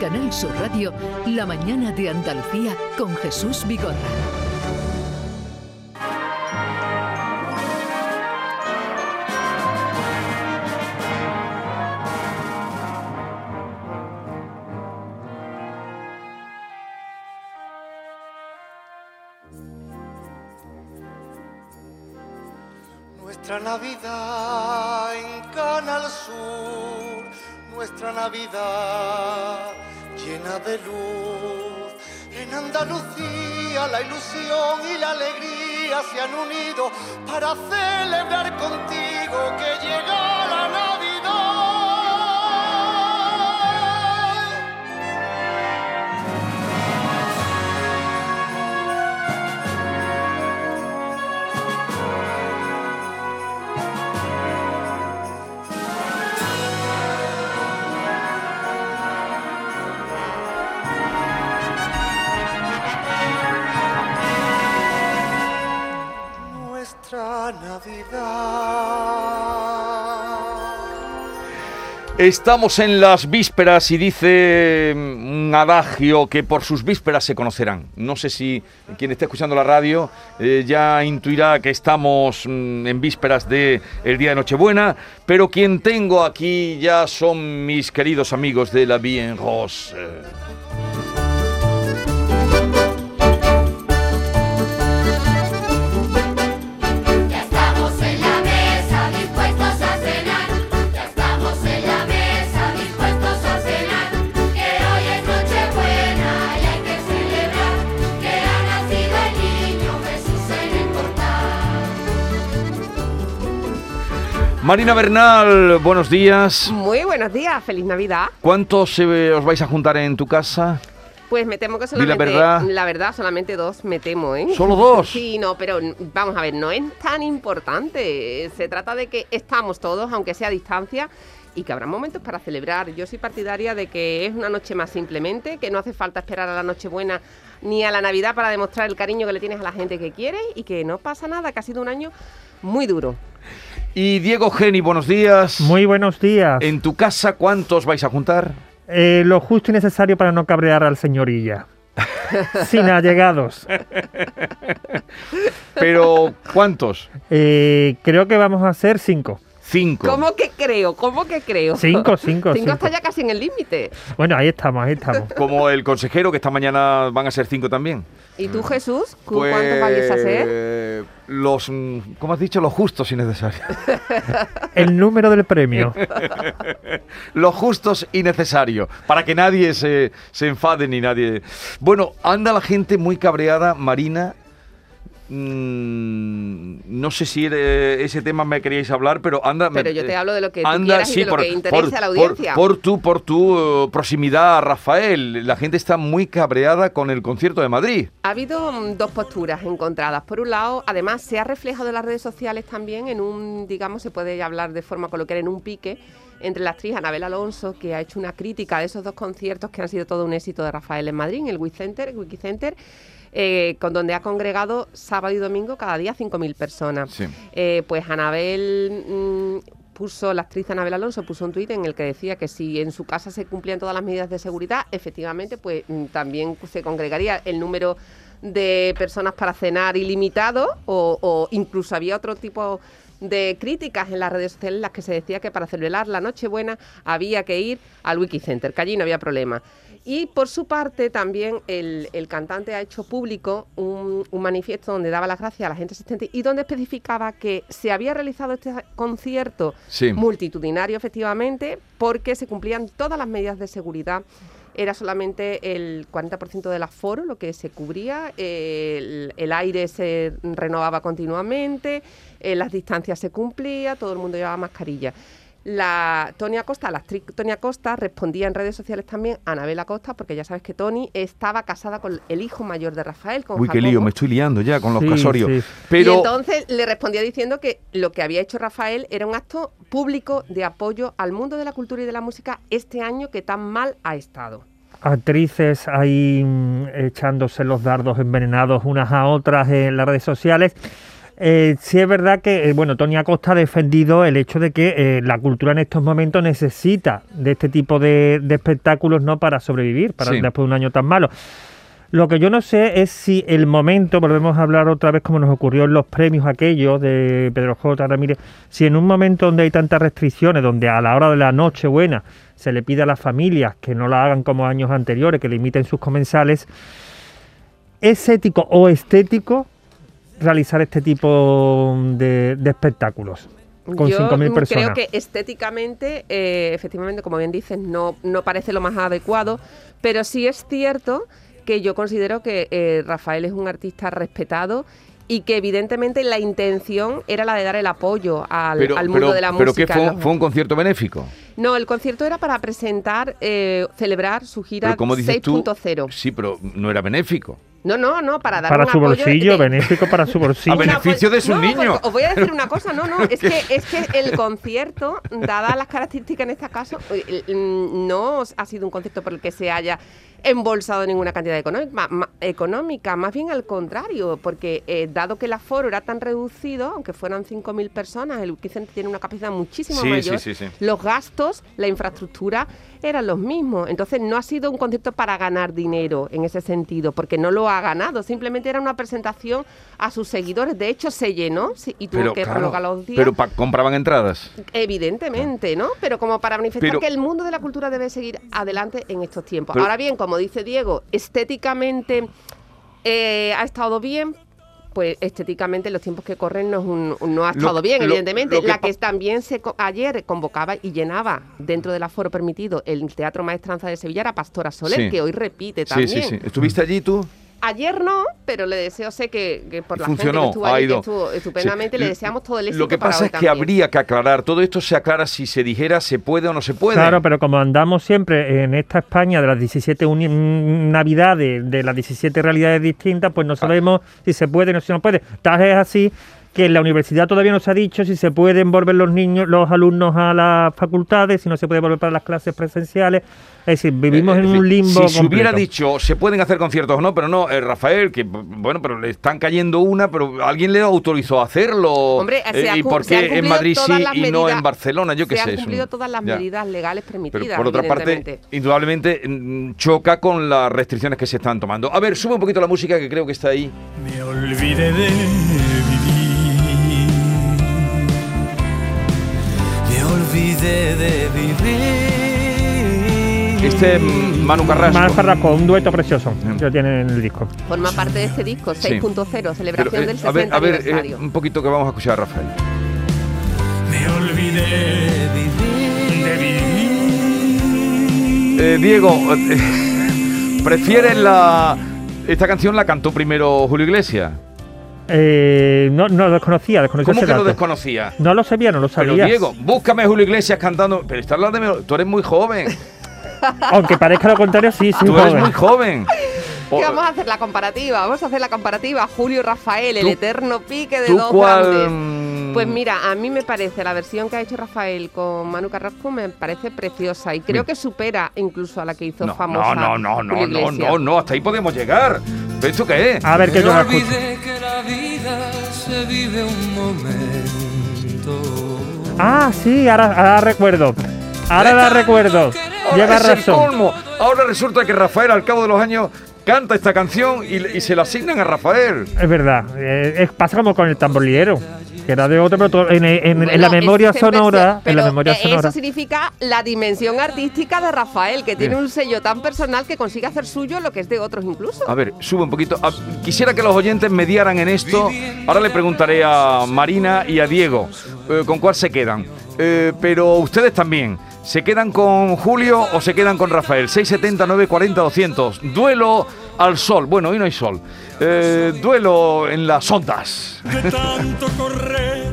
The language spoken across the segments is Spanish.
Canal Sur Radio, La mañana de Andalucía con Jesús Vigorra. Nuestra Navidad la ilusión y la alegría se han unido para celebrar contigo que llega Estamos en las vísperas y dice mm, un adagio que por sus vísperas se conocerán. No sé si quien esté escuchando la radio eh, ya intuirá que estamos mm, en vísperas de el día de Nochebuena, pero quien tengo aquí ya son mis queridos amigos de la Bien Rose. Marina Bernal, buenos días. Muy buenos días, feliz Navidad. ¿Cuántos eh, os vais a juntar en tu casa? Pues me temo que Di la solamente, verdad. la verdad, solamente dos me temo, ¿eh? ¿Solo dos? Sí, no, pero vamos a ver, no es tan importante. Se trata de que estamos todos, aunque sea a distancia, y que habrá momentos para celebrar. Yo soy partidaria de que es una noche más simplemente, que no hace falta esperar a la Nochebuena ni a la Navidad para demostrar el cariño que le tienes a la gente que quieres y que no pasa nada, que ha sido un año muy duro. Y Diego Geni, buenos días. Muy buenos días. En tu casa, ¿cuántos vais a juntar? Eh, lo justo y necesario para no cabrear al señorilla. Sin allegados. Pero, ¿cuántos? Eh, creo que vamos a hacer cinco. Cinco. ¿Cómo que creo? ¿Cómo que creo? Cinco, cinco, Cinco cinco. está ya casi en el límite. Bueno, ahí estamos, ahí estamos. Como el consejero, que esta mañana van a ser cinco también. ¿Y tú, Jesús? ¿Cu- Pues, ¿Cuántos vayas a hacer? Los, mm, ¿cómo has dicho? Los justos y necesarios. El número del premio. Los justos y necesarios. Para que nadie se, se enfade ni nadie. Bueno, anda la gente muy cabreada, Marina. Mm, no sé si eh, ese tema me queríais hablar, pero anda. me- Pero yo te hablo de lo que tú y de lo que interese a la audiencia. Por, tu, por tu eh, proximidad a Rafael. La gente está muy cabreada con el concierto de Madrid. Ha habido mm, dos posturas encontradas. Por un lado, además, se ha reflejado en las redes sociales también en un, digamos, se puede hablar de forma coloquial, en un pique entre la actriz Anabel Alonso, que ha hecho una crítica de esos dos conciertos que han sido todo un éxito de Rafael en Madrid, en el Wikicenter, el Wikicenter eh, con donde ha congregado sábado y domingo cada día 5.000 personas. Sí. Eh, pues Anabel mm, puso, la actriz Anabel Alonso puso un tuit en el que decía que si en su casa se cumplían todas las medidas de seguridad, efectivamente, pues mm, también se congregaría el número de personas para cenar ilimitado o, o incluso había otro tipo de críticas en las redes sociales en las que se decía que para celebrar la Nochebuena había que ir al Wikicenter, que allí no había problema. Y por su parte también el, el cantante ha hecho público un, un manifiesto donde daba las gracias a la gente asistente y donde especificaba que se había realizado este concierto Sí. multitudinario efectivamente porque se cumplían todas las medidas de seguridad. Era solamente el 40% del aforo lo que se cubría, eh, el, el aire se renovaba continuamente, eh, las distancias se cumplía, todo el mundo llevaba mascarilla. La Tony Acosta, la actriz Tony Acosta, respondía en redes sociales también a Anabel Acosta, porque ya sabes que Tony estaba casada con el hijo mayor de Rafael, con Uy, qué lío, me estoy liando ya con los Sí, casorios. sí. Pero Y entonces le respondía diciendo que lo que había hecho Rafael era un acto público de apoyo al mundo de la cultura y de la música este año que tan mal ha estado. Actrices ahí mm, echándose los dardos envenenados unas a otras en las redes sociales. Eh, sí es verdad que, eh, bueno, Tony Acosta ha defendido el hecho de que eh, la cultura en estos momentos necesita de este tipo de, de espectáculos, ¿no? Para sobrevivir, para Sí. después de un año tan malo. Lo que yo no sé es si el momento, volvemos a hablar otra vez como nos ocurrió en los premios aquellos de Pedro J. Ramírez, si en un momento donde hay tantas restricciones, donde a la hora de la noche buena se le pide a las familias que no la hagan como años anteriores, que limiten sus comensales, ¿es ético o estético realizar este tipo de, de espectáculos con Yo 5.000 mm, personas? creo que estéticamente, eh, efectivamente, como bien dices, no, no parece lo más adecuado, pero sí es cierto que yo considero que eh, Rafael es un artista respetado y que evidentemente la intención era la de dar el apoyo al, Pero, al mundo pero- de la pero música. que fue, Los- fue un concierto benéfico. No, el concierto era para presentar, eh, celebrar su gira Pero como dices tú, 6.0 sí, pero no era benéfico. No, no, no, para dar Para un su apoyo bolsillo, de- benéfico para su bolsillo. A beneficio de sus no, niños. pues, os voy a decir una cosa, no, no, es que, es que el concierto, dadas las características en este caso, eh, mm, no ha sido un concierto por el que se haya embolsado ninguna cantidad económica, ma- económica más bien al contrario, porque eh, dado que el aforo era tan reducido, aunque fueran 5.000 personas, el Wicent tiene una capacidad muchísimo Sí, mayor, sí, sí, sí. los gastos, la infraestructura eran los mismos. Entonces no ha sido un concierto para ganar dinero en ese sentido, porque no lo ha ganado. Simplemente era una presentación a sus seguidores. De hecho, se llenó y tuvo Pero, que claro, los días. pero compraban entradas. Evidentemente, ¿no? Pero como para manifestar Pero- que el mundo de la cultura debe seguir adelante en estos tiempos. Pero- Ahora bien, como dice Diego, estéticamente eh, ha estado bien. Pues estéticamente en los tiempos que corren no, es un- no ha Lo- estado bien, lo- evidentemente. lo que la que también se ayer convocaba y llenaba dentro del aforo permitido el Teatro Maestranza de Sevilla era Pastora Soler, Sí. que hoy repite Sí, también. sí, sí. ¿Estuviste allí tú? Ayer no, pero le deseo, sé que, que por la Funcionó, gente que estuvo ha allí, que ido. estuvo estupendamente, Sí. le deseamos todo el éxito Lo que pasa es que también. habría que aclarar. Todo esto se aclara si se dijera se puede o no se puede. Claro, pero como andamos siempre en esta España de las 17 uni- mm, navidades, de las 17 realidades distintas, pues no sabemos si se puede o si no puede. Tal es así que en la universidad todavía no se ha dicho si se pueden volver los niños, los alumnos a las facultades, si no se puede volver para las clases presenciales. Es decir, vivimos Eh, en un limbo Si se hubiera dicho se pueden hacer conciertos o no, pero no, eh, Rafael, que bueno, pero le están cayendo una, pero alguien le autorizó a hacerlo. Hombre, se Eh, ha ¿Y por se han qué en cumplido Madrid sí todas las y no medidas- en Barcelona? Yo qué se sé. han es un- cumplido todas las ya. medidas legales Pero permitidas, por otra parte, indudablemente mm, choca con las restricciones que se están tomando. A ver, sube un poquito la música que creo que está ahí. Me olvidé de olvidé de vivir. Este mm, Manu Carrasco. Más Carrasco, un dueto precioso Mm. que tiene en el disco. Forma parte de este disco, Sí. 6.0, celebración Pero, eh, del a ver, 60 a ver, eh, aniversario. un poquito que vamos a escuchar a Rafael. Me olvidé de vivir. De vivir. Eh, Diego, eh, ¿prefieres la... Esta canción la cantó primero Julio Iglesias. Eh, no, no lo desconocía, desconocía ¿Cómo que lo dato. desconocía? No lo sabía, no lo Pero sabía. Diego, búscame Julio Iglesias cantando. Pero está hablando de mí, tú eres muy joven. Aunque parezca lo contrario, sí, sí. Tú eres muy joven. O- ¿Qué vamos a hacer la comparativa? Vamos a hacer la comparativa. Julio Rafael, el eterno pique de ¿Tú dos cuál? grandes. mm, Pues mira, a mí me parece la versión que ha hecho Rafael con Manu Carrasco me parece preciosa y creo que supera incluso a la que hizo No, famosa. no, no, no, Julio no, no, no, no, hasta ahí podemos llegar. ¿Pero ¿Esto qué es? A ver, que yo olvidé que la vida se vive un momento. Ah, sí, ahora, ahora recuerdo. Ahora la recuerdo. Lleva razón. colmo. Ahora resulta que Rafael al cabo de los años canta esta canción y, y se la asignan a Rafael. Es verdad. eh, es- pasa como con el tamborilero. Que era de otro, pero todo- en, en- en Bueno, la memoria sonora. versión- en la pero, memoria sonora. Eso significa la dimensión artística de Rafael, que tiene Bien. un sello tan personal que consigue hacer suyo lo que es de otros incluso. A ver, sube un poquito. Ah, quisiera que los oyentes mediaran en esto. Ahora le preguntaré a Marina y a Diego eh, con cuál se quedan. Eh, pero ustedes también. ¿Se quedan con Julio o se quedan con Rafael? 670 940 200. Duelo al sol. Bueno, hoy no hay sol. Eh, duelo en las ondas. De tanto correr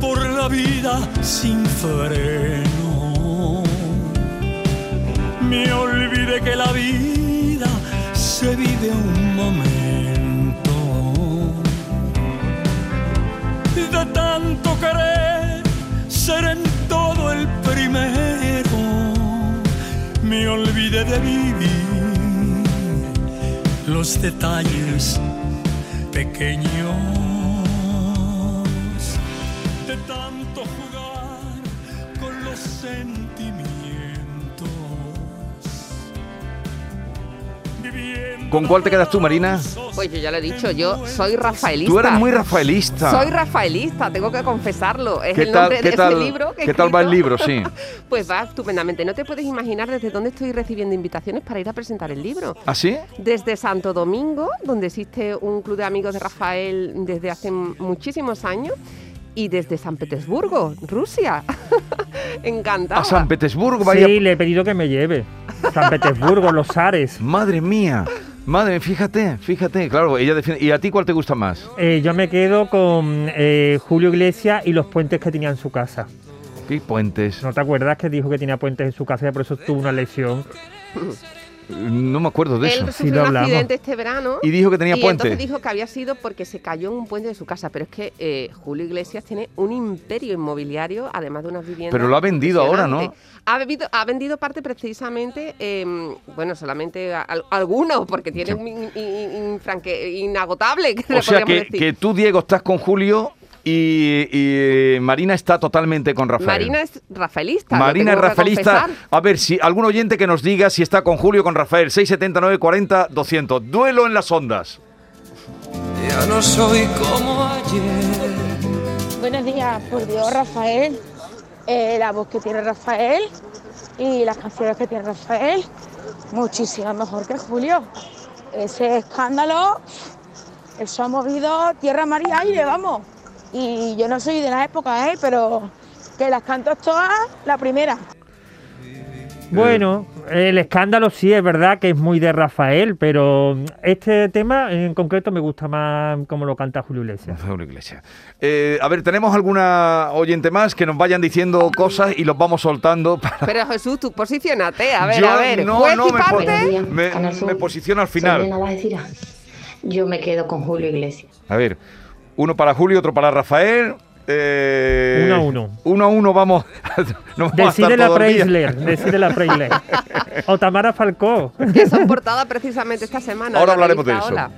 por la vida sin freno. Me olvidé que la vida se vive un momento. De tanto querer ser en todo el primero. Me olvidé de vivir los detalles pequeños de tanto jugar con los sentimientos. Cuál te quedas tú, Marina? Pues yo ya lo he dicho, yo soy rafaelista. Tú eres muy rafaelista. Soy rafaelista, tengo que confesarlo. Es ¿Qué el tal, nombre qué de tal, ese libro que ¿Qué tal va el libro? Sí. Pues va estupendamente. No te puedes imaginar desde dónde estoy recibiendo invitaciones para ir a presentar el libro. ¿Así? Desde Santo Domingo, donde existe un club de amigos de Rafael desde hace muchísimos años, y desde San Petersburgo, Rusia. Encantada. A San Petersburgo, vaya. Sí, le he pedido que me lleve. San Petersburgo, los Ares. Madre mía. Madre, fíjate, fíjate, claro, ella defiende. ¿Y a ti cuál te gusta más? Eh, yo me quedo con eh, Julio Iglesias y los puentes que tenía en su casa. ¿Qué puentes? ¿No te acuerdas que dijo que tenía puentes en su casa y por eso tuvo una lesión? No me acuerdo de Él eso. Sí, sufrió lo un hablamos. accidente este verano. Y dijo que tenía y puente. entonces dijo que había sido porque se cayó en un puente de su casa. Pero es que eh, Julio Iglesias tiene un imperio inmobiliario, además de unas viviendas. Pero lo ha vendido ahora, ¿no? Ha, bebido- ha vendido parte precisamente, eh, bueno, solamente a- algunos, porque tiene un in- in- infranque- inagotable. Que O sea podríamos que, decir. que tú, Diego, estás con Julio y, y Marina está totalmente con Rafael. Marina es rafaelista. Marina es rafaelista. A ver, si algún oyente que nos diga si está con Julio o con Rafael. 679 40 200. Duelo en las ondas. Ya no soy como ayer. Buenos días, por Dios, Rafael. Eh, la voz que tiene Rafael y las canciones que tiene Rafael, muchísimo mejor que Julio. Ese escándalo, eso ha movido tierra, mar y aire, vamos. Y yo no soy de la época, ¿eh? pero que las canto todas, la primera. Bueno, el escándalo sí es verdad que es muy de Rafael, pero este tema en concreto me gusta más como lo canta Julio Iglesias. Julio Iglesias. Eh, a ver, ¿tenemos alguna oyente más que nos vayan diciendo cosas y los vamos soltando? para- Pero Jesús, tú posicionate. A ver, Yo a ver. no, juez no, y me parte. me, posiciono al final. Algeciras. Yo me quedo con Julio Iglesias. A ver, uno para Julio, otro para Rafael. Eh, Uno a uno. Uno a uno vamos. Decide la. Preisler, decide la Preisler. O Tamara Falcó. que son portada precisamente esta semana. Ahora hablaremos de eso. Hola.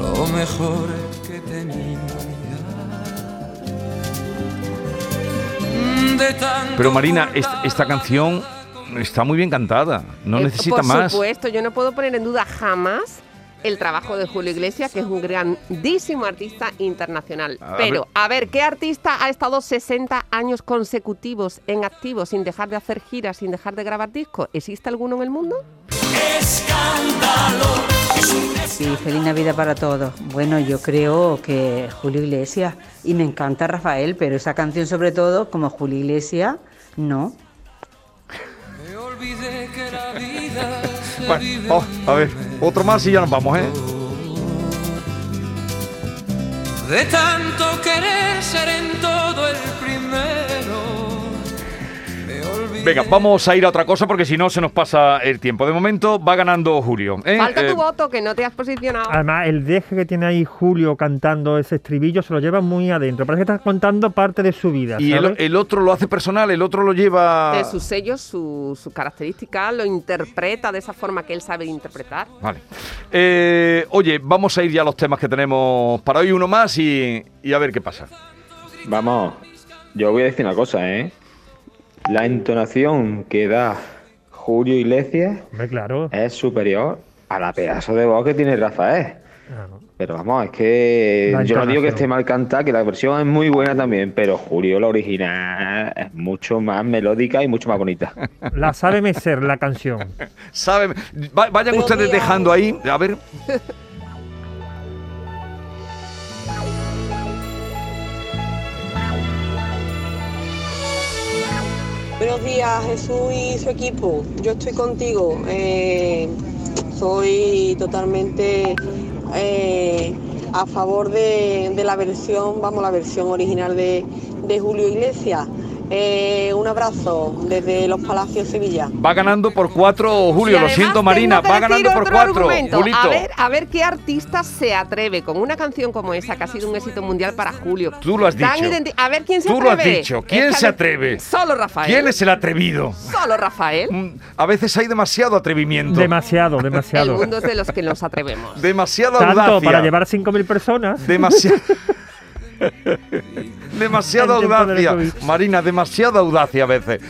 Lo mejor que tenía. De tanto Pero Marina, esta canción está muy bien cantada. No Eh, necesita por más. supuesto, yo no puedo poner en duda jamás el trabajo de Julio Iglesias, que es un grandísimo artista internacional. A ver. Pero, a ver, ¿qué artista ha estado 60 años consecutivos en activo sin dejar de hacer giras, sin dejar de grabar discos? ¿Existe alguno en el mundo? Sí, feliz Navidad para todos. Bueno, yo creo que Julio Iglesias y me encanta Rafael, pero esa canción sobre todo, como Julio Iglesias, no. Me olvidé que la vida se Bueno, vive oh, a ver, otro más y ya nos vamos, ¿eh? De tanto querer ser en todo el primero. Venga, vamos a ir a otra cosa porque si no se nos pasa el tiempo. De momento va ganando Julio. ¿eh? Falta Eh, tu voto, que no te has posicionado. Además, el deje que tiene ahí Julio cantando ese estribillo se lo lleva muy adentro. Parece que está contando parte de su vida. y el, otro lo hace personal, el otro lo lleva. De sus sellos, su, su característica, lo interpreta de esa forma que él sabe interpretar. Vale. Eh, oye, vamos a ir ya a los temas que tenemos para hoy, uno más y, y a ver qué pasa. Vamos, yo voy a decir una cosa, ¿eh? La entonación que da Julio Iglesias Hombre, claro. Es superior a la pedazo de voz que tiene Rafael. Ah, no. Pero vamos, es que La yo no digo que esté mal cantada, que la versión es muy buena también, pero Julio, la original, es mucho más melódica y mucho más bonita. La sabe mecer la canción. ¿Saben? Va- vayan ustedes dejando ahí. A ver. Buenos días, Jesús y su equipo. Yo estoy contigo. Eh, soy totalmente eh, a favor de, la versión, vamos, la versión original de Julio Iglesias. Eh, un abrazo desde Los Palacios, Sevilla. Va ganando por cuatro, Julio. Lo siento, Marina. Va ganando por cuatro. A ver, a ver qué artista se atreve con una canción como esa, que ha sido un éxito mundial para Julio. Tú lo has Tan dicho. A ver quién se Tú lo has atreve. dicho. ¿Quién se atreve? Solo Rafael. ¿Quién es el atrevido? Solo Rafael. Mm, A veces hay demasiado atrevimiento. Demasiado, El demasiado. mundo es de los que nos atrevemos. demasiada Tanto audacia. para llevar 5.000 personas. Demasiado. Demasiada de audacia. Marina, demasiada audacia a veces.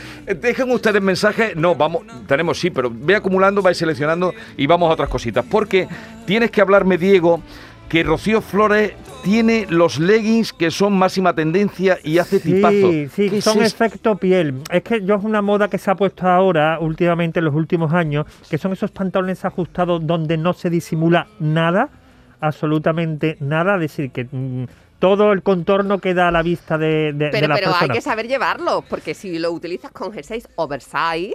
Dejen ustedes mensajes. No, vamos, tenemos sí, pero ve acumulando, vais seleccionando y vamos a otras cositas. Porque tienes que hablarme, Diego, que Rocío Flores tiene los leggings que son máxima tendencia y hace tipazo. Sí, sí, ¿Qué es son efecto piel. Es que yo es una moda que se ha puesto ahora, últimamente, en los últimos años, que son esos pantalones ajustados donde no se disimula nada, absolutamente nada, es decir, que mm, todo el contorno queda a la vista de, de, de Pero, la pero hay que saber llevarlo, porque si lo utilizas con jerseys oversize,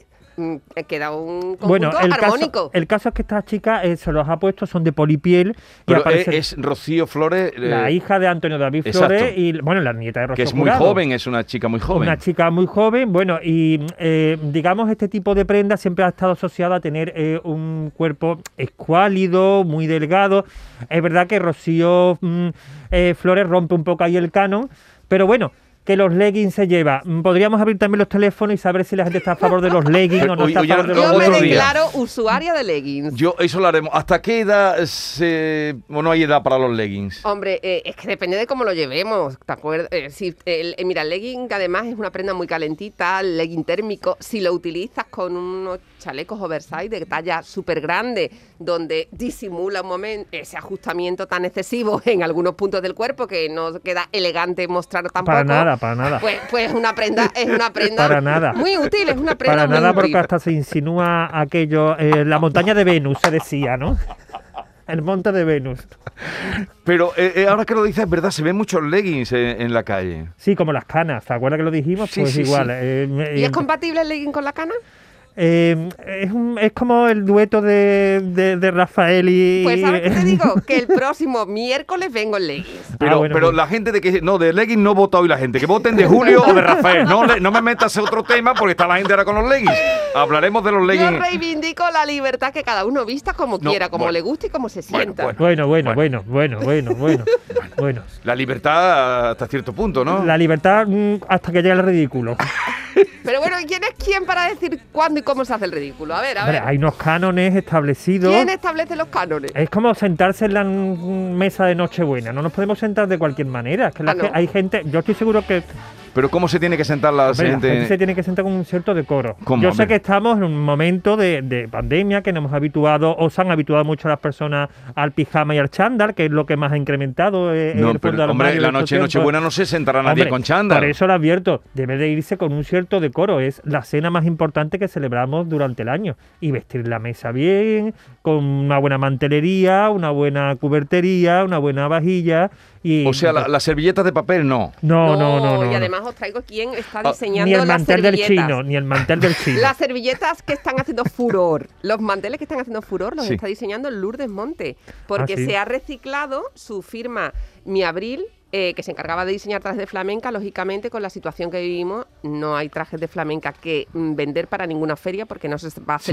queda un conjunto Bueno, el armónico. caso, el caso es que estas chicas eh, se los ha puesto, son de polipiel y Pero aparece es Rocío Flores, eh, la hija de Antonio David exacto. Flores y, bueno, la nieta de Rocío que es muy joven, es una chica muy joven. Una chica muy joven, bueno, y eh, digamos este tipo de prenda siempre ha estado asociado a tener eh, un cuerpo escuálido, muy delgado. Es verdad que Rocío mm, eh, Flores rompe un poco ahí el canon, pero bueno, que los leggings se lleva. Mm, Podríamos abrir también los teléfonos y saber si la gente está a favor de los leggings o no está a favor de lo- los Yo me declaro usuaria de leggings. Yo, eso lo haremos. ¿Hasta qué edad se, o no hay edad para los leggings? Hombre, eh, es que depende de cómo lo llevemos, ¿te acuerdas? Eh, si, el- eh, mira, el legging además es una prenda muy calentita, el legging térmico. Si lo utilizas con unos chalecos oversize de talla súper grande, donde disimula un momento ese ajustamiento tan excesivo en algunos puntos del cuerpo que no queda elegante mostrar tampoco. Para nada, para nada. Pues, pues una prenda, es una prenda Para nada. muy útil, es una prenda Para muy nada, útil. porque hasta se insinúa aquello, eh, la montaña de Venus, se decía, ¿no? El monte de Venus. Pero eh, eh, ahora que lo dices, es verdad, se ven muchos leggings en, en la calle. Sí, como las canas, ¿te acuerdas que lo dijimos? Sí, pues sí, igual. sí. eh, ¿Y es compatible el legging con la cana? Eh, es, un- es como el dueto de, de- de Rafael y... Pues ¿sabes qué te digo? Que el próximo miércoles vengo en leggings. Pero, Ah, bueno, pero bueno. la gente de que. No, de leggings no vota hoy la gente. Que voten de Julio o de Rafael. No, le- no me metas en otro tema porque está la gente ahora con los leggings. Hablaremos de los Yo leggings. reivindico la libertad que cada uno vista como No, quiera, como bueno. le guste y como se sienta. Bueno, bueno, bueno, bueno, bueno, bueno, bueno. La libertad hasta cierto punto, ¿no? La libertad mm, hasta que llegue al ridículo. Pero bueno, ¿y quién es quién para decir cuándo y cómo se hace el ridículo? A ver, a Hombre, ver. hay unos cánones establecidos. ¿Quién establece los cánones? Es como sentarse en la mesa de Nochebuena. No nos podemos sentar de cualquier manera. Es que Ah, hay gente, yo estoy seguro que Pero ¿cómo se tiene que sentar la hombre, la gente? se tiene que sentar con un cierto decoro. ¿Cómo? Yo sé que estamos en un momento de, de pandemia que nos hemos habituado, o se han habituado mucho las personas al pijama y al chándal, que es lo que más ha incrementado eh, No, el pero, hombre, la noche. Nochebuena no se sentará nadie Hombre, con chándal. Por eso lo advierto, debe de irse con un cierto decoro. Es la cena más importante que celebramos durante el año. Y vestir la mesa bien, con una buena mantelería, una buena cubertería, una buena vajilla. Y, O sea, la- las servilletas de papel no. no, no, no, no. Y no. además os traigo quién está Ah, diseñando Ni el las mantel del servilletas. chino, ni el mantel del chino. Las servilletas que están haciendo furor, los manteles que están haciendo furor los Sí. está diseñando Lourdes Monte, porque Ah, sí. se ha reciclado su firma Mi Abril, eh, que se encargaba de diseñar trajes de flamenca, lógicamente con la situación que vivimos no hay trajes de flamenca que mm, vender para ninguna feria porque no se va a Sí.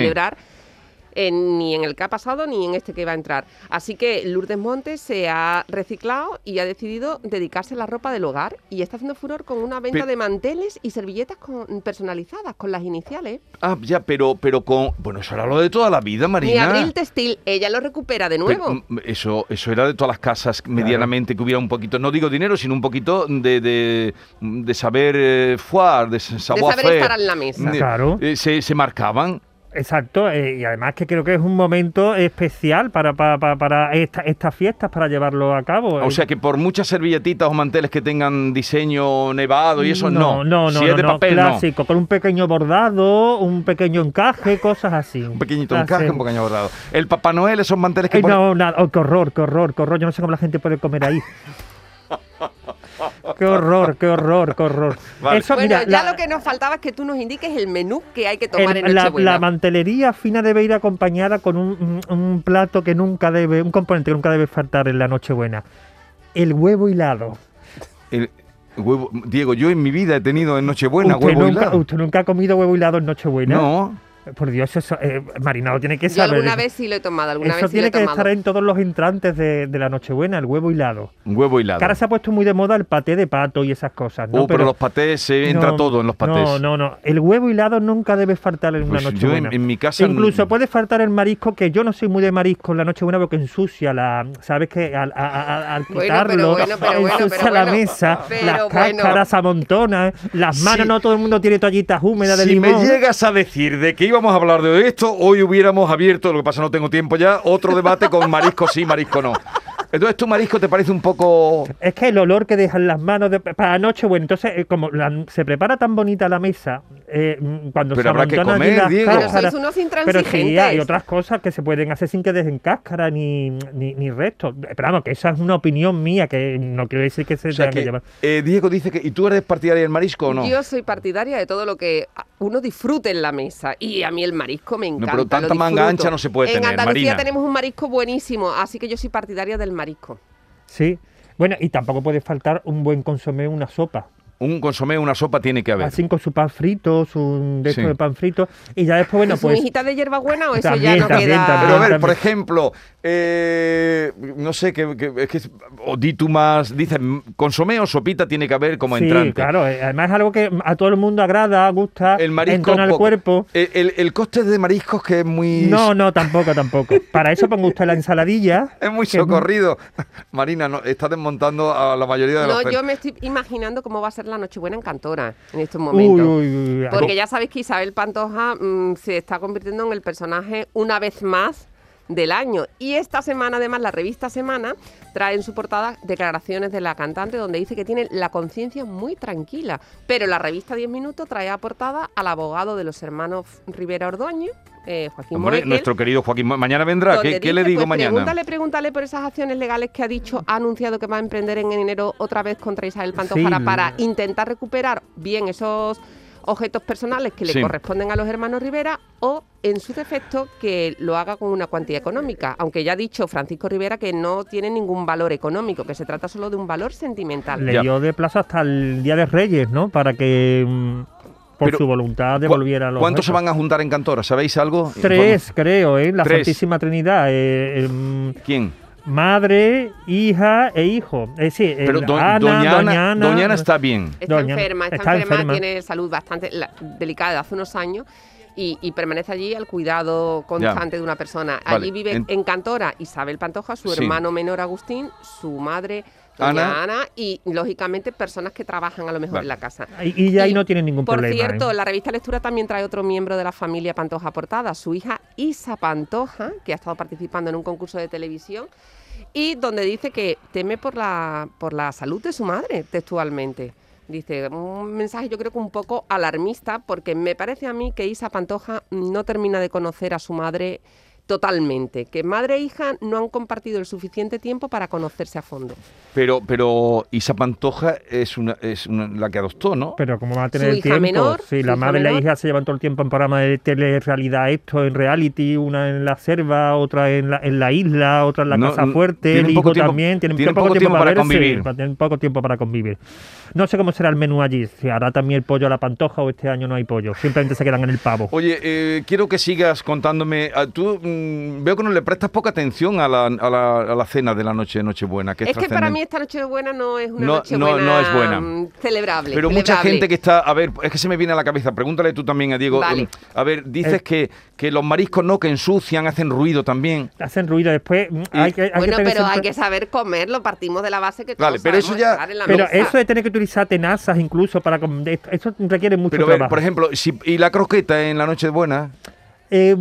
Ni en el que ha pasado ni en este que va a entrar. Así que Lourdes Montes se ha reciclado y ha decidido dedicarse a la ropa del hogar y está haciendo furor con una venta Pero- de manteles y servilletas con- personalizadas con las iniciales. Ah, ya, pero, pero con. Bueno, eso era lo de toda la vida, Marina. abril textil, ella lo recupera de nuevo. mm, eso, eso era de todas las casas medianamente que hubiera un poquito, no digo dinero, sino un poquito de, de, de saber eh, foire, de savoir saber estar en la mesa. Claro. eh, se, se marcaban. Exacto, eh, y además que creo que es un momento especial para, para, para, para esta- estas fiestas, para llevarlo a cabo. O Eh, sea que por muchas servilletitas o manteles que tengan diseño nevado y eso, no. no, no, si es de no, papel, no. clásico, con un pequeño bordado, un pequeño encaje, cosas así. Un pequeñito Clase- encaje, un pequeño bordado. El Papá Noel, esos manteles que ponen- no, nada, oh, qué horror, qué horror, qué horror. Yo no sé cómo la gente puede comer ahí. qué horror, qué horror, qué horror. Vale. Eso, bueno, mira, ya la- lo que nos faltaba es que tú nos indiques el menú que hay que tomar el- en la, Nochebuena. la mantelería fina debe ir acompañada con un, un- un plato que nunca debe, un componente que nunca debe faltar en la Nochebuena. El huevo hilado. el huevo- Diego, yo en mi vida he tenido en Nochebuena usted, huevo nunca, hilado. usted nunca ha comido huevo hilado en Nochebuena. No. Por Dios, eso, eh, Marinado tiene que Yo saber. alguna vez sí lo he tomado, alguna eso vez sí lo tiene he que tomado. estar en todos los entrantes de, de la Nochebuena, el huevo hilado. Un huevo hilado. Que ahora se ha puesto muy de moda el paté de pato y esas cosas. ¿no? Oh, pero, los patés, se entra No, todo en los patés. No, no, no. El huevo hilado nunca debe faltar en Pues una yo Nochebuena. en, en mi casa... Incluso puede faltar el marisco, que yo no soy muy de marisco en la Nochebuena porque ensucia la. ¿Sabes que Al, a- a- al Bueno, quitarlo, pero bueno, pero bueno, ensucia pero la bueno. mesa, Pero las bueno. cáscaras amontonan, las manos, Sí. no todo el mundo tiene toallitas húmedas de Si limón. me llegas a decir de que íbamos a hablar de esto, hoy hubiéramos abierto, lo que pasa no tengo tiempo ya, otro debate con marisco sí, marisco no. Entonces, ¿tu marisco te parece un poco...? Es que el olor que dejan las manos de- para Nochebuena, entonces, eh, como se prepara tan bonita la mesa, eh, cuando Pero se habrá que comer, las Diego. Pero sois unos Pero sí, hay otras cosas que se pueden hacer sin que dejen cáscara ni, ni, ni restos. Pero vamos, que esa es una opinión mía, que no quiero decir que se O sea tenga que que, llevar. eh, Diego dice que... ¿Y tú eres partidaria del marisco o no? Yo soy partidaria de todo lo que uno disfrute en la mesa. Y a mí el marisco me encanta. pero lo tanta manga ancha no se puede en tener, Andalucía Marina. tenemos un marisco buenísimo, así que yo soy partidaria del marisco. Sí. Bueno, y tampoco puede faltar un buen consomé, una sopa. Un consomé, una sopa tiene que haber. Así con su pan frito, su de, Sí. de pan frito. Y ya después, bueno, ¿Y su pues. hijita de hierbabuena o eso ya no también, queda...? también. Pero a ver, también. por ejemplo, eh, no sé, que, que- es que o di tú más, dices, consomé o sopita tiene que haber como sí, entrante. claro. eh, Además es algo que a todo el mundo agrada, gusta, El marisco entona el cuerpo. El, el- el coste de mariscos que es muy No, no, tampoco, tampoco. Para eso ponga usted la ensaladilla. es muy socorrido. Marina, no, está desmontando a la mayoría de No, los yo me estoy imaginando cómo va a ser la Nochebuena en Cantora en estos momentos. uy, uy, uy. Porque ya sabéis que Isabel Pantoja mm, se está convirtiendo en el personaje una vez más del año. Y esta semana, además, la revista Semana trae en su portada declaraciones de la cantante donde dice que tiene la conciencia muy tranquila. Pero la revista 10 Minutos trae a portada al abogado de los hermanos Rivera Ordóñez, eh, Joaquín Hombre, Morekel, nuestro querido Joaquín, Ma- mañana vendrá. ¿Qué, qué le digo pues, mañana? Pregúntale, pregúntale por esas acciones legales que ha dicho, ha anunciado que va a emprender en enero otra vez contra Isabel Pantojara Sí. para intentar recuperar bien esos objetos personales que le Sí. corresponden a los hermanos Rivera o, en su defecto, que lo haga con una cuantía económica. Aunque ya ha dicho Francisco Rivera que no tiene ningún valor económico, que se trata solo de un valor sentimental. Le dio de plazo hasta el Día de Reyes, ¿no? Para que mm, por Pero, su voluntad ¿Cu- devolviera los ¿Cuántos se van a juntar en Cantora? ¿Sabéis algo? Tres, creo, ¿eh? La Tres. Santísima Trinidad. eh, em, ¿Quién? madre, hija e hijo. Es decir, Pero do- Ana, doña, Ana, doña Ana- doña Ana está bien. Está Doña- enferma, está, está enferma, enferma. tiene salud bastante la- delicada de hace unos años y, y permanece allí al cuidado constante de una persona. Vale, Allí vive en- en, Cantora Isabel Pantoja, su Sí. hermano menor Agustín, su madre Ana, y lógicamente personas que trabajan a lo mejor Vale. en la casa. Y, ya ahí Y, no tiene ningún Por problema. cierto, ¿eh? la revista Lectura también trae otro miembro de la familia Pantoja portada, su hija Isa Pantoja, que ha estado participando en un concurso de televisión y donde dice que teme por la, por la salud de su madre, textualmente. Dice, un mensaje yo creo que un poco alarmista, porque me parece a mí que Isa Pantoja no termina de conocer a su madre totalmente, que madre e hija no han compartido el suficiente tiempo para conocerse a fondo. Pero, pero Isa Pantoja es una, es una- la que adoptó, ¿no? Pero como va a tener Su el hija tiempo. menor, sí, su la hija madre y la hija se llevan todo el tiempo en programas de telerrealidad, esto en reality, una en la selva, otra en la, en la isla, otra en la No, casa fuerte, el hijo tiempo- también, tienen, tienen poco, poco tiempo para verse, convivir. tienen poco tiempo para convivir. No sé cómo será el menú allí, si hará también el pollo a la pantoja o este año no hay pollo, simplemente se quedan en el pavo. Oye, eh, quiero que sigas contándome. ah, Tú mm, veo que no le prestas poca atención a la, a la, a la cena de la noche Nochebuena. Que es, Es que para mí esta noche buena no es una No- noche no- buena no es buena. celebrable. Pero mucha celebrable. gente que está. A ver, es que se me viene a la cabeza. Pregúntale tú también a Diego. Vale. mm, A ver, dices Eh. que, que los mariscos no, que ensucian, hacen ruido también. Hacen ruido después. mm, hay que, hay que Bueno, tener pero hay siempre- que saber comerlo, partimos de la base que Vale, pero eso ya- estar en la Pero mesa. eso de tener que utilizar tenazas incluso para... Eso requiere mucho Pero trabajo. por ejemplo, si, y la croqueta en la Nochebuena. Eh,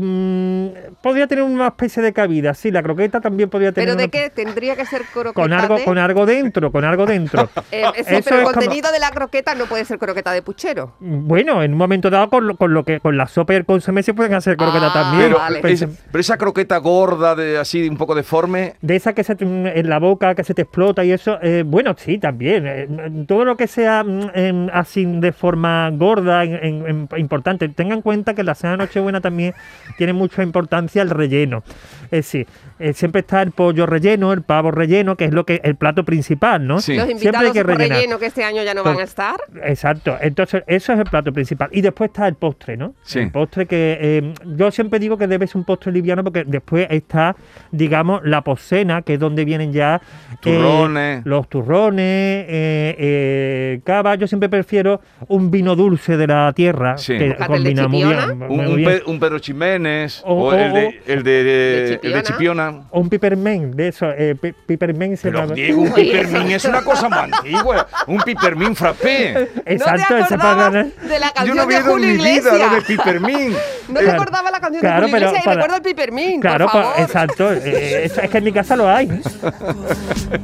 podría tener una especie de cabida, sí, la croqueta también podría tener ¿Pero de una- qué? Tendría que ser croqueta con algo, de- con algo dentro, con algo dentro. Eh, sí, Eso pero el es como- contenido de la croqueta no puede ser croqueta de puchero. Bueno, en un momento dado con lo, con lo que con la sopa y el consomé se pueden hacer croquetas Ah, también. Pero, vale. Es- pero esa croqueta gorda, de así, un poco deforme. de esa que se te- en la boca que se te explota y eso, eh, bueno, sí, también. eh, todo lo que sea mm, em, así de forma gorda, en- en- en- importante. Tengan en cuenta que la cena de Nochebuena también tiene mucha importancia el relleno. Es decir, eh, siempre está el pollo relleno, el pavo relleno, que es lo que el plato principal, ¿no? Los Siempre hay que por rellenar. relleno que este año ya no van a estar. Exacto, entonces eso es el plato principal. Y después está el postre, ¿no? Sí. El postre que eh, yo siempre digo que debe ser un postre liviano porque después está, digamos, la poscena, que es donde vienen ya eh, Turrones. los turrones, eh, eh, cava. Yo siempre prefiero un vino dulce de la tierra, Sí. que ¿Bocata de combina muy bien. Un, muy un bien. Pe- un Ximénez o, O- el, o- de, el, de, ¿De el de Chipiona. O un pipermén, de eso, eh, pi- pipermén se llama. Diego, un Oye, pipermín es una cosa más antigua. Un pipermín frappé. Exacto, ¿No acordabas ganar. de la Yo canción no de había ido en mi vida lo de pipermín. ¿No te Claro. acordabas la canción Claro, de Julio pero Iglesias? Y recuerda el pipermín, Claro, por pa- favor. exacto. eh, eso- es que en mi casa lo hay.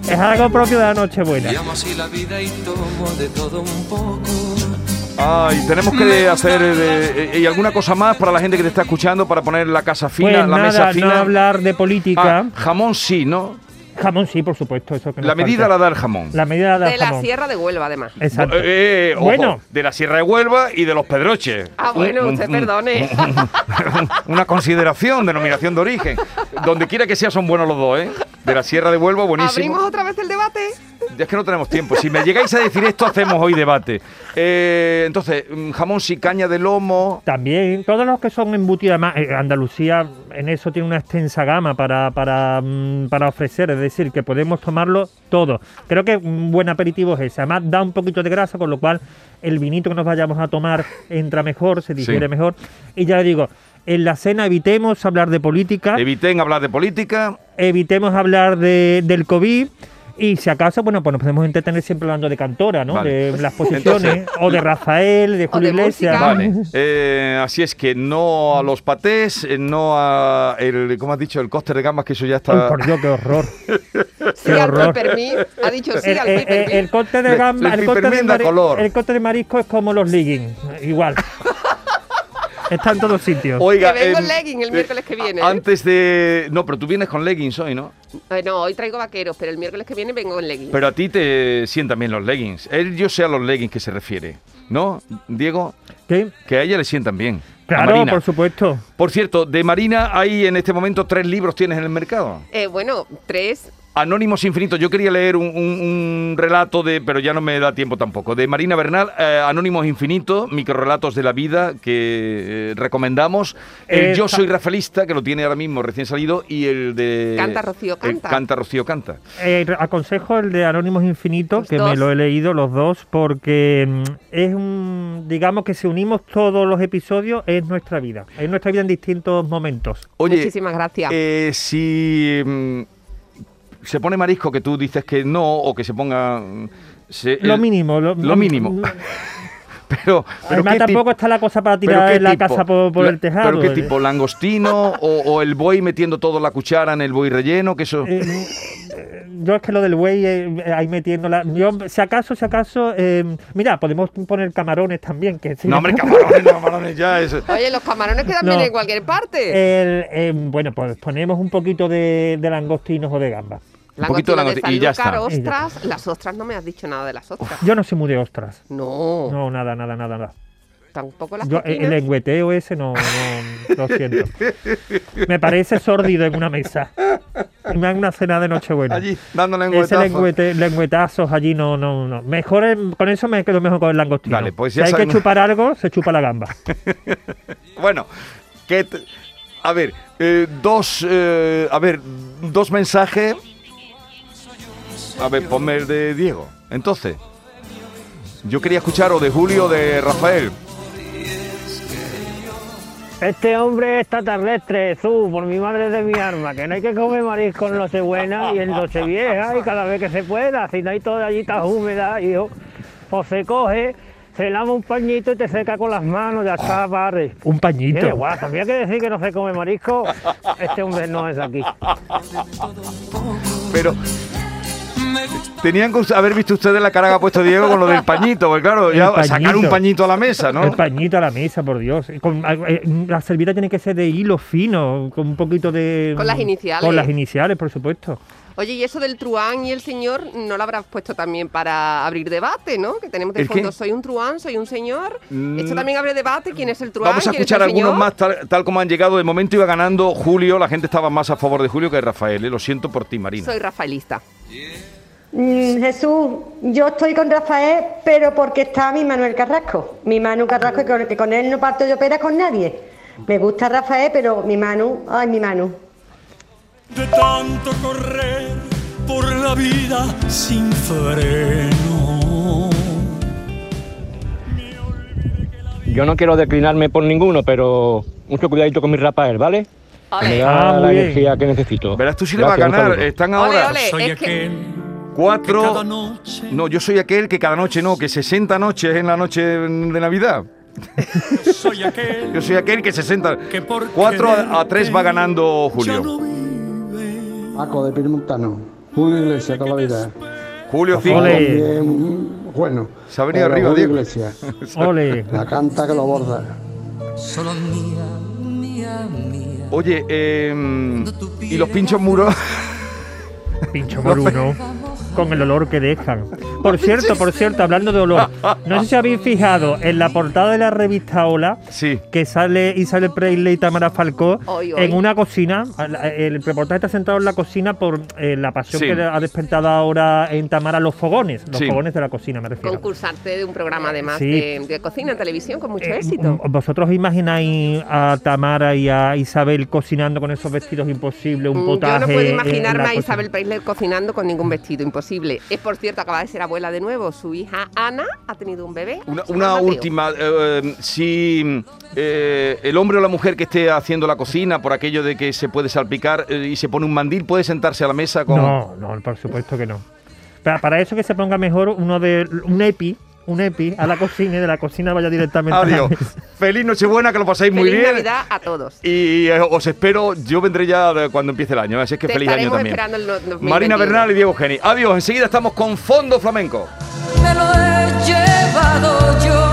es algo propio de la Nochebuena. Llamo así la vida y tomo de todo un poco. Ay, tenemos que hacer eh, eh, y alguna cosa más para la gente que te está escuchando para poner la casa fina, Pues la nada, mesa no fina. hablar de política. Ah, jamón sí, ¿no? Jamón sí, por supuesto. Eso que La medida la falta. da el jamón. La medida del De la jamón. Sierra de Huelva, además. Exacto. Eh, eh, ojo, Bueno. de la Sierra de Huelva y de los Pedroches. Ah, bueno, Un- usted un- perdone. Una consideración, denominación de origen. Donde quiera que sea son buenos los dos, ¿eh? De la Sierra de Huelva, buenísimo. ¿Abrimos otra vez el debate? Es que no tenemos tiempo. Si me llegáis a decir esto, hacemos hoy debate. Eh, entonces, mm, jamón sí, caña de lomo. También, todos los que son embutidos, además, eh, Andalucía en eso tiene una extensa gama para, para, mm, para ofrecer, es decir, que podemos tomarlo todo. Creo que un buen aperitivo es ese. Además, da un poquito de grasa, con lo cual el vinito que nos vayamos a tomar entra mejor, se digiere Sí. mejor. Y ya le digo, en la cena evitemos hablar de política, Eviten hablar de política. evitemos hablar de, del COVID. Y si acaso, bueno, pues nos podemos entretener siempre hablando de Cantora, ¿no? Vale. De las posiciones, Entonces- o de Rafael, de Julio Iglesias. Vale. Eh, así es que no a los patés, eh, no a el, ¿cómo has dicho? El coste de gambas, que eso ya Ay, está. por Dios, qué horror. Sí, Qué al horror. Ha dicho sí el, al el- pipermín. el- el corte de Le- gamba, el el, corte de color. el de marisco es como los leggings, igual. Está en todos sitios. Oiga, Que vengo en em, legging el eh, miércoles que viene, ¿eh? Antes de. No, pero tú vienes con leggings hoy, ¿no? Eh, no, hoy traigo vaqueros, pero el miércoles que viene vengo en leggings. Pero a ti te sientan bien los leggings. Él, yo sé a los leggings que se refiere, ¿no? Diego, ¿Qué? que a ella le sientan bien. a Claro, Marina. por supuesto. Por cierto, de Marina hay en este momento tres libros tienes en el mercado. Eh, bueno, tres. Anónimos Infinitos. Yo quería leer un, un- un relato de, pero ya no me da tiempo tampoco, de Marina Bernal, eh, Anónimos Infinitos, microrelatos de la vida que eh, recomendamos. El Eh, Yo soy Rafaelista, que lo tiene ahora mismo recién salido, y el de Canta, Rocío, canta. Canta Rocío Canta. Eh, aconsejo el de Anónimos Infinitos, que dos. me lo he leído los dos, porque mm, es un, digamos que si unimos todos los episodios, es nuestra vida. Es nuestra vida en distintos momentos. Oye, Muchísimas gracias. eh, si mm, se pone marisco que tú dices que no, o que se ponga... mm, se- Lo el- mínimo. Lo, Lo mínimo. Pero, pero Además, ¿qué tampoco está la cosa para ¿Pero tirar la tipo? casa por, por La- el tejado. ¿Pero qué eh. tipo? ¿Langostino o, o el buey metiendo toda la cuchara en el buey relleno? Que eso... Eh, eh, yo es que lo del buey eh, ahí metiéndola. Yo, si acaso, si acaso, eh, mira, podemos poner camarones también. Que sí. no, hombre, camarones, no, camarones ya. Es... Oye, los camarones quedan No. bien en cualquier parte. El, eh, bueno, pues ponemos un poquito de, de langostinos o de gambas. Un poquito de Langostinos langosti- y ya está. Ostras. Las ostras, no me has dicho nada de las ostras. Yo no soy muy de ostras. No, No, nada, nada, nada, nada. tampoco las Yo, eh, el lengüeteo ese no, no, lo siento. Me parece sórdido en una mesa. Y me dan una cena de Nochebuena. Allí, dándole en Ese lengüete, lengüetazos allí no, no, no. Mejor el- con eso me quedo mejor con el langostino. Vale, pues si ya hay que chupar algo, se chupa la gamba. Bueno, que te- a ver, eh, dos, eh, a ver, dos mensajes. A ver, ponme el de Diego. Entonces, yo quería escuchar o de Julio o de Rafael. Este hombre es extraterrestre, Jesús, por mi madre de mi arma, que no hay que comer marisco en Nochebuena y en Nochevieja y cada vez que se pueda, si no hay toda allí está húmeda, hijo, pues se coge, se lava un pañito y te seca con las manos, ya está, barre. Un pañito. Guasa, ¿sabía que decir que no se come marisco? Este hombre no es aquí. Pero, Tenían que haber visto ustedes la cara que ha puesto Diego con lo del pañito, porque claro, El ya sacar un pañito. a la mesa, ¿no? El pañito a la mesa, por Dios. Con- eh, la servilleta tiene que ser de hilo fino, con un poquito de... Con las iniciales. Con las iniciales, por supuesto. Oye, y eso del truán y el señor, ¿no lo habrás puesto también para abrir debate, no? Que tenemos de ¿El fondo, qué? soy un truán, soy un señor. Mm. Esto también abre debate, ¿quién es el truán? Vamos a quién es escuchar el algunos señor? más tal, tal como han llegado. De momento iba ganando Julio, la gente estaba más a favor de Julio que de Rafael. ¿eh? Lo siento por ti, Marina. Soy rafaelista. Mm, Jesús, yo estoy con Rafael, pero porque está mi Manuel Carrasco. Mi Manu Carrasco, que con, que con él no parto yo pera con nadie. Me gusta Rafael, pero mi Manu, ay, mi Manu. de tanto correr por la vida sin freno. Yo no quiero declinarme por ninguno, pero mucho cuidadito con mi Rafael, ¿vale? Me da Ah, la bien. energía que necesito. Verás tú si le va a ganar. Están ahora ole, Soy es que- cuatro. No, yo soy aquel que cada noche no, que 60 noches en la noche de Navidad. soy aquel Yo soy aquel que 60. que por 4 a, a 3 va ganando Julio. Paco de Pirmontano. Julio Iglesias toda la vida. Julio Ole. 5. Bien, bueno. Se ha venido Pero arriba, Julio Diego. Iglesias. Ole. La canta que lo borda. Solo mía, mía, mía. Oye, eh, y los pinchos muros. Pincho por uno. Con el olor que dejan. Por cierto, por cierto, hablando de olor, no sé si habéis fijado en la portada de la revista Hola Sí. que sale Isabel Presley y Tamara Falcó Hoy, hoy. en una cocina. El reportaje está centrado en la cocina por eh, la pasión Sí. que ha despertado ahora en Tamara los fogones. Los Sí. fogones de la cocina, me refiero. Concursarte de un programa además Sí. de, de cocina en televisión con mucho Eh, éxito. ¿Vosotros os imagináis a Tamara y a Isabel cocinando con esos vestidos imposibles, un Mm, potaje? Yo no puedo imaginarme a? Isabel Preisler cocinando con ningún vestido, imposible. Es por cierto, acaba de ser abuela de nuevo. Su hija Ana ha tenido un bebé. Una, última, eh, si eh, el hombre o la mujer que esté haciendo la cocina por aquello de que se puede salpicar eh, y se pone un mandil, puede sentarse a la mesa con... No, no, por supuesto que no. Para, para eso que se ponga mejor uno de un EPI, un EPI a la cocina y de la cocina vaya directamente a la Adiós. mesa. Feliz Nochebuena, que lo paséis muy Feliz bien. Navidad a todos. Y eh, os espero, yo vendré ya cuando empiece el año, así es que Te feliz año también. esperando el no- 2021. Marina Bernal y Diego Geni. Adiós, enseguida estamos con Fondo Flamenco. Me lo he llevado yo,